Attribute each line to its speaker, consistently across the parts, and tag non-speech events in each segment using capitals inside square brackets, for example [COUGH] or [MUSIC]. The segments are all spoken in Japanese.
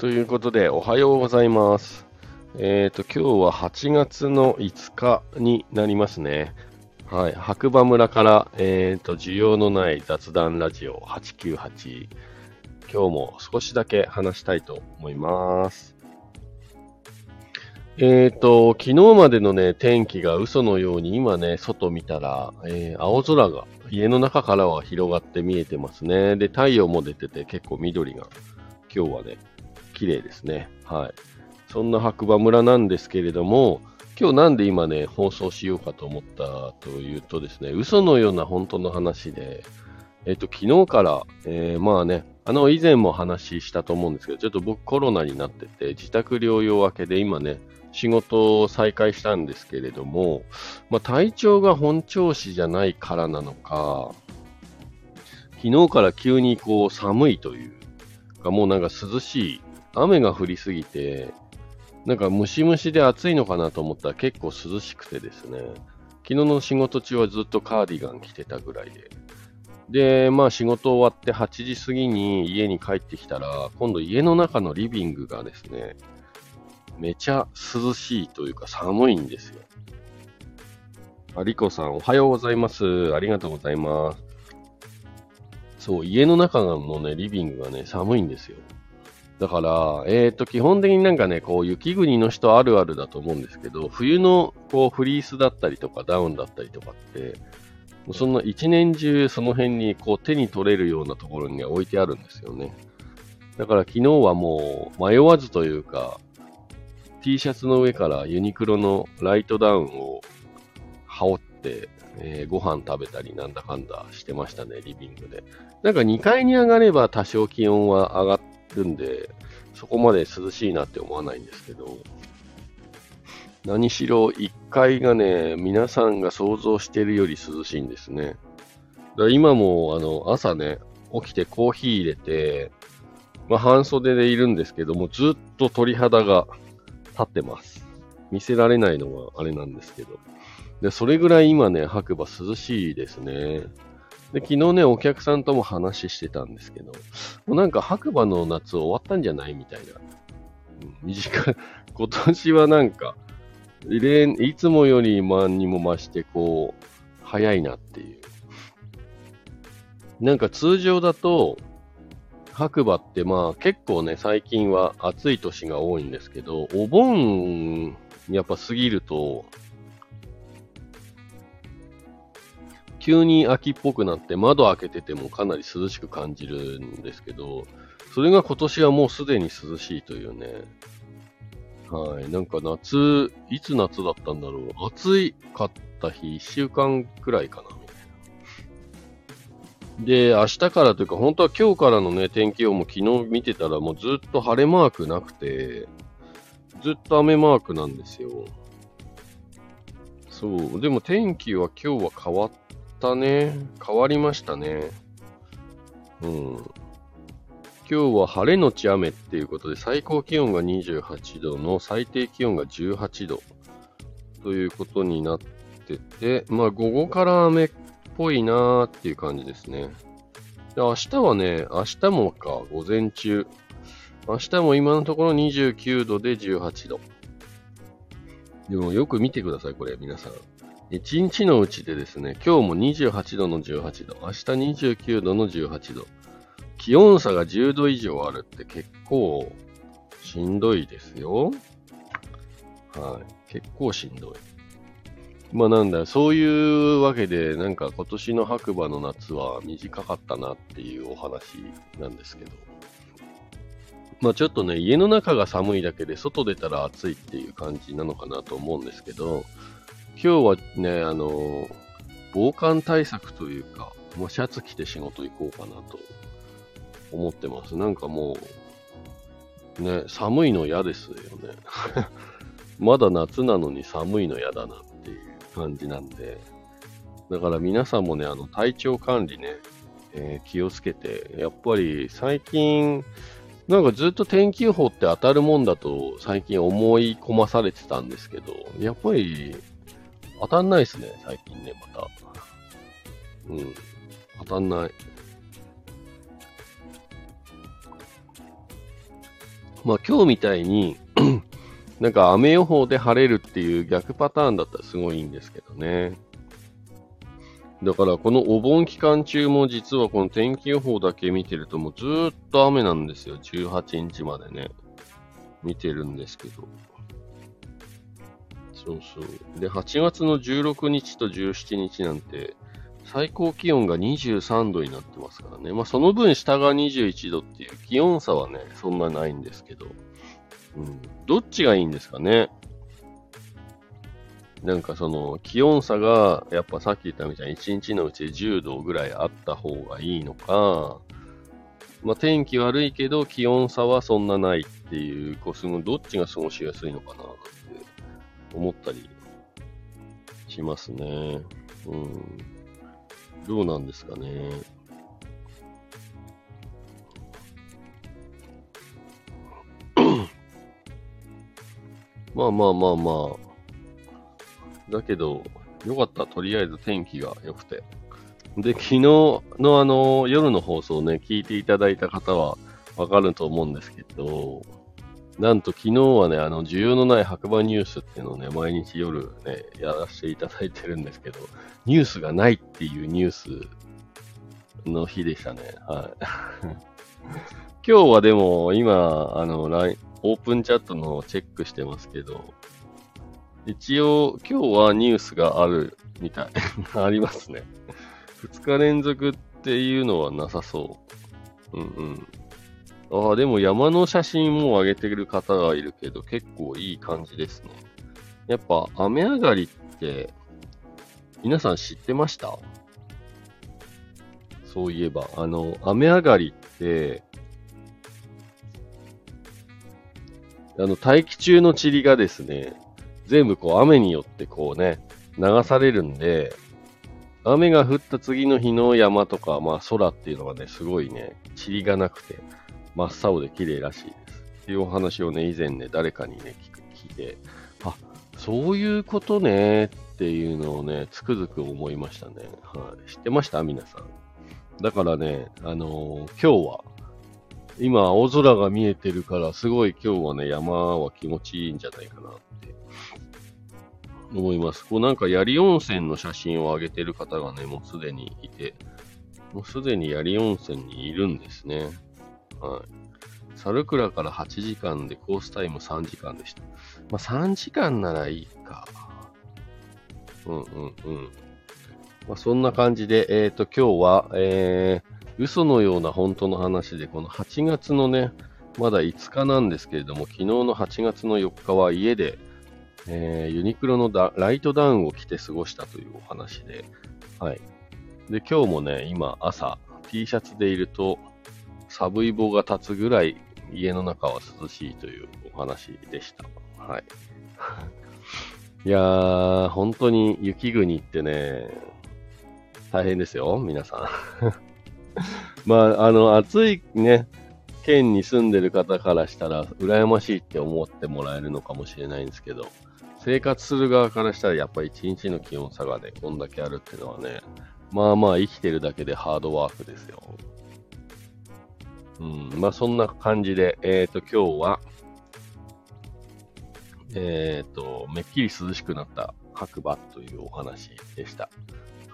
Speaker 1: ということで、おはようございます。えっ、と、今日は8月の5日になりますね。はい。白馬村から、えっ、と、需要のない雑談ラジオ898。今日も少しだけ話したいと思います。えっ、と、昨日までのね、天気が嘘のように、今ね、外見たら、えー青空が家の中からは広がって見えてますね。で、太陽も出てて結構緑が今日はね、綺麗ですね。はい。そんな白馬村なんですけれども、今日なんで今ね、放送しようかと思ったというとですね、嘘のような本当の話で、えっと、昨日から、えーまあね、あの、以前も話したと思うんですけど、ちょっと僕コロナになってて、自宅療養明けで今ね、仕事を再開したんですけれども、まあ、体調が本調子じゃないからなのか、昨日から急にこう寒いというか、もうなんか涼しい、雨が降りすぎて、なんかムシムシで暑いのかなと思ったら結構涼しくてですね、昨日の仕事中はずっとカーディガン着てたぐらいで。で、まあ仕事終わって8時過ぎに家に帰ってきたら、今度家の中のリビングがですね、めちゃ涼しいというか寒いんですよ。ありこさん、おはようございます。ありがとうございます。そう、家の中のね、リビングがね、寒いんですよ。だから、えっ、と、基本的になんかね、こう、雪国の人あるあるだと思うんですけど、冬の、こう、フリースだったりとか、ダウンだったりとかって、もうそんな一年中その辺に、こう、手に取れるようなところには置いてあるんですよね。だから昨日はもう、迷わずというか、T シャツの上からユニクロのライトダウンを羽織って、えーご飯食べたりなんだかんだしてましたね、リビングで。なんか2階に上がれば多少気温は上がるんで、そこまで涼しいなって思わないんですけど、何しろ1階がね、皆さんが想像してるより涼しいんですね。だから今もあの朝ね、起きてコーヒー入れて、まあ、半袖でいるんですけども、ずっと鳥肌が立ってます。見せられないのはあれなんですけど。で、それぐらい今ね、白馬涼しいですね。で、昨日ね、お客さんとも話してたんですけど、もうなんか白馬の夏終わったんじゃないみたいな。うん短い。今年はなんか、例いつもより万にも増して、こう、早いなっていう。なんか通常だと、白馬ってまあ結構ね、最近は暑い年が多いんですけど、お盆やっぱ過ぎると、急に秋っぽくなって窓開けててもかなり涼しく感じるんですけど、それが今年はもうすでに涼しいというね。はい。なんか夏、いつ夏だったんだろう。暑いかった日、1週間くらいかな、みたいな。で、明日からというか、本当は今日からのね、天気予報も昨日見てたらもうずっと晴れマークなくて、ずっと雨マークなんですよ。そう。でも天気は今日は変わったね。変わりましたね。うん。今日は晴れのち雨っていうことで、最高気温が28度の最低気温が18度ということになってて、まあ午後から雨っぽいなーっていう感じですね。で明日はね、明日もか、午前中。明日も今のところ29度で18度。でもよく見てください、これ、皆さん。1日のうちでですね、今日も28度の18度、明日29度の18度。気温差が10度以上あるって結構しんどいですよ。はい。結構しんどい。まあなんだ、そういうわけで、なんか今年の白馬の夏は短かったなっていうお話なんですけど。まあちょっとね、家の中が寒いだけで外出たら暑いっていう感じなのかなと思うんですけど、今日はね、あの、防寒対策というか、もうシャツ着て仕事行こうかなと思ってます。なんかもう、ね、寒いの嫌ですよね。[LAUGHS] まだ夏なのに寒いの嫌だなっていう感じなんで。だから皆さんもね、あの、体調管理ね、えー気をつけて、やっぱり最近、なんかずっと天気予報って当たるもんだと最近思い込まされてたんですけど、やっぱり当たんないですね、最近ね、また。うん。当たんない。まあ今日みたいに [CLEARS THROAT] なんか雨予報で晴れるっていう逆パターンだったらすごいいいんですけどね。だからこのお盆期間中も実はこの天気予報だけ見てるともうずーっと雨なんですよ。18日までね。見てるんですけど。そうそう。で、8月の16日と17日なんて、最高気温が23度になってますからね。まあその分下が21度っていう気温差はね、そんなないんですけど。うん。どっちがいいんですかね？なんかその気温差がやっぱさっき言ったみたいに1日のうち10度ぐらいあった方がいいのか、まあ天気悪いけど気温差はそんなないっていう、こうすごどっちが過ごしやすいのかな思ったりしますね。うん。どうなんですかね。[COUGHS] まあまあまあまあ。だけど、よかった。とりあえず天気が良くて。で、昨日のあの、夜の放送ね、聞いていただいた方はわかると思うんですけど、なんと昨日はね、あの、需要のない白馬ニュースっていうのをね、毎日夜ね、やらせていただいてるんですけど、ニュースがないっていうニュースの日でしたね。はい。[LAUGHS] 今日はでも、今、あの、ライン、オープンチャットのチェックしてますけど、一応、今日はニュースがあるみたい。[LAUGHS] ありますね。二日連続っていうのはなさそう。うんうん。ああ、でも山の写真も上げてる方がいるけど、結構いい感じですね。やっぱ雨上がりって、皆さん知ってました？そういえば、あの、雨上がりって、あの、大気中の塵がですね、全部こう雨によってこうね、流されるんで、雨が降った次の日の山とか、まあ空っていうのがね、すごいね、塵がなくて、真っ青で綺麗らしいです。っていうお話をね、以前ね、誰かにね、聞いて、あ、そういうことねっていうのをね、つくづく思いましたね。はい。知ってました？皆さん。だからね、あのー、今日は、今青空が見えてるから、すごい今日はね、山は気持ちいいんじゃないかなって思います。こうなんか槍温泉の写真を上げてる方がね、もうすでにいて、もうすでに槍温泉にいるんですね。はい。猿倉から8時間でコースタイム3時間でした。まあ3時間ならいいか。うんうんうん。まあそんな感じで、えっ、ー、と今日は、えー、嘘のような本当の話で、この8月のね、まだ5日なんですけれども、昨日の8月の4日は家で、えー、ユニクロのライトダウンを着て過ごしたというお話で、はい。で、今日もね、今朝 T シャツでいると、寒い棒が立つぐらい家の中は涼しいというお話でした。はい。[LAUGHS] いやー、本当に雪国ってね、大変ですよ、皆さん。[LAUGHS] まあ、あの、暑いね、県に住んでる方からしたら、羨ましいって思ってもらえるのかもしれないんですけど、生活する側からしたら、やっぱり一日の気温差がね、こんだけあるっていうのはね、まあまあ生きてるだけでハードワークですよ。うん、まあそんな感じで、えっ、ー、と今日は、えっ、ー、と、めっきり涼しくなった白馬というお話でした。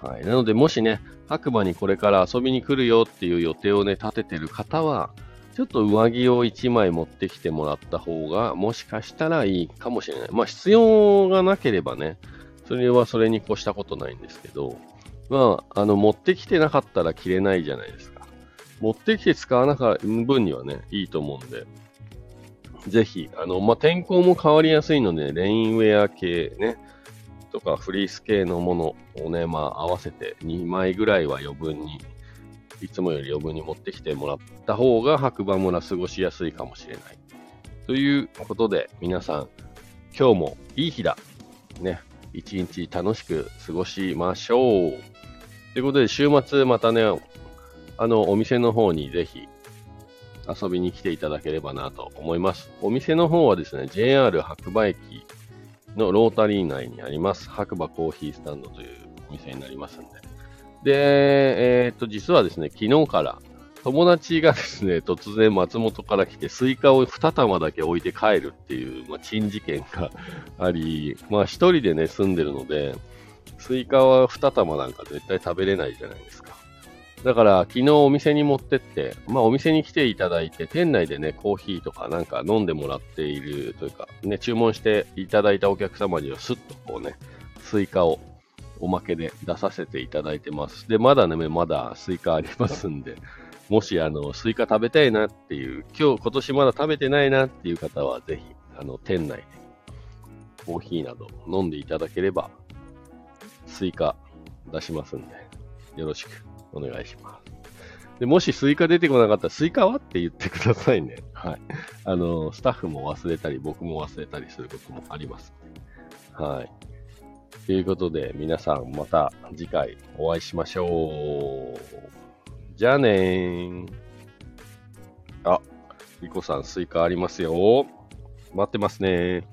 Speaker 1: はい。なので、もしね、白馬にこれから遊びに来るよっていう予定をね、立ててる方は、ちょっと上着を1枚持ってきてもらった方が、もしかしたらいいかもしれない。まあ、必要がなければね、それはそれに越したことないんですけど、まあ、あの、持ってきてなかったら着れないじゃないですか。持ってきて使わなかった分にはね、いいと思うんで、ぜひ、あの、まあ、天候も変わりやすいので、レインウェア系ね、とかフリース系のものをね、まあ、合わせて2枚ぐらいは余分に、いつもより余分に持ってきてもらった方が白馬村過ごしやすいかもしれない。ということで、皆さん、今日もいい日だ。ね、一日楽しく過ごしましょう。ということで、週末またね、あの、お店の方にぜひ遊びに来ていただければなと思います。お店の方はですね、JR 白馬駅のロータリー内にあります、白馬コーヒースタンドというお店になりますんで。で、えー、っと、実はですね、昨日から、友達がですね、突然松本から来て、スイカを2玉だけ置いて帰るっていう、まあ、珍事件があり、まあ一人でね、住んでるので、スイカは2玉なんか絶対食べれないじゃないですか。だから、昨日お店に持ってって、まあお店に来ていただいて、店内でね、コーヒーとかなんか飲んでもらっているというか、ね、注文していただいたお客様にはスッとこうね、スイカをおまけで出させていただいてます。で、まだね、まだスイカありますんで、もしあの、スイカ食べたいなっていう、今日、今年まだ食べてないなっていう方は、ぜひ、あの、店内でコーヒーなど飲んでいただければ、スイカ出しますんで、よろしく。お願いします。で、もしスイカ出てこなかったら、スイカはって言ってくださいね。[LAUGHS] はい。あの、スタッフも忘れたり、僕も忘れたりすることもあります。はい。ということで、皆さんまた次回お会いしましょう。じゃあねー。あ、リコさんスイカありますよ。待ってますね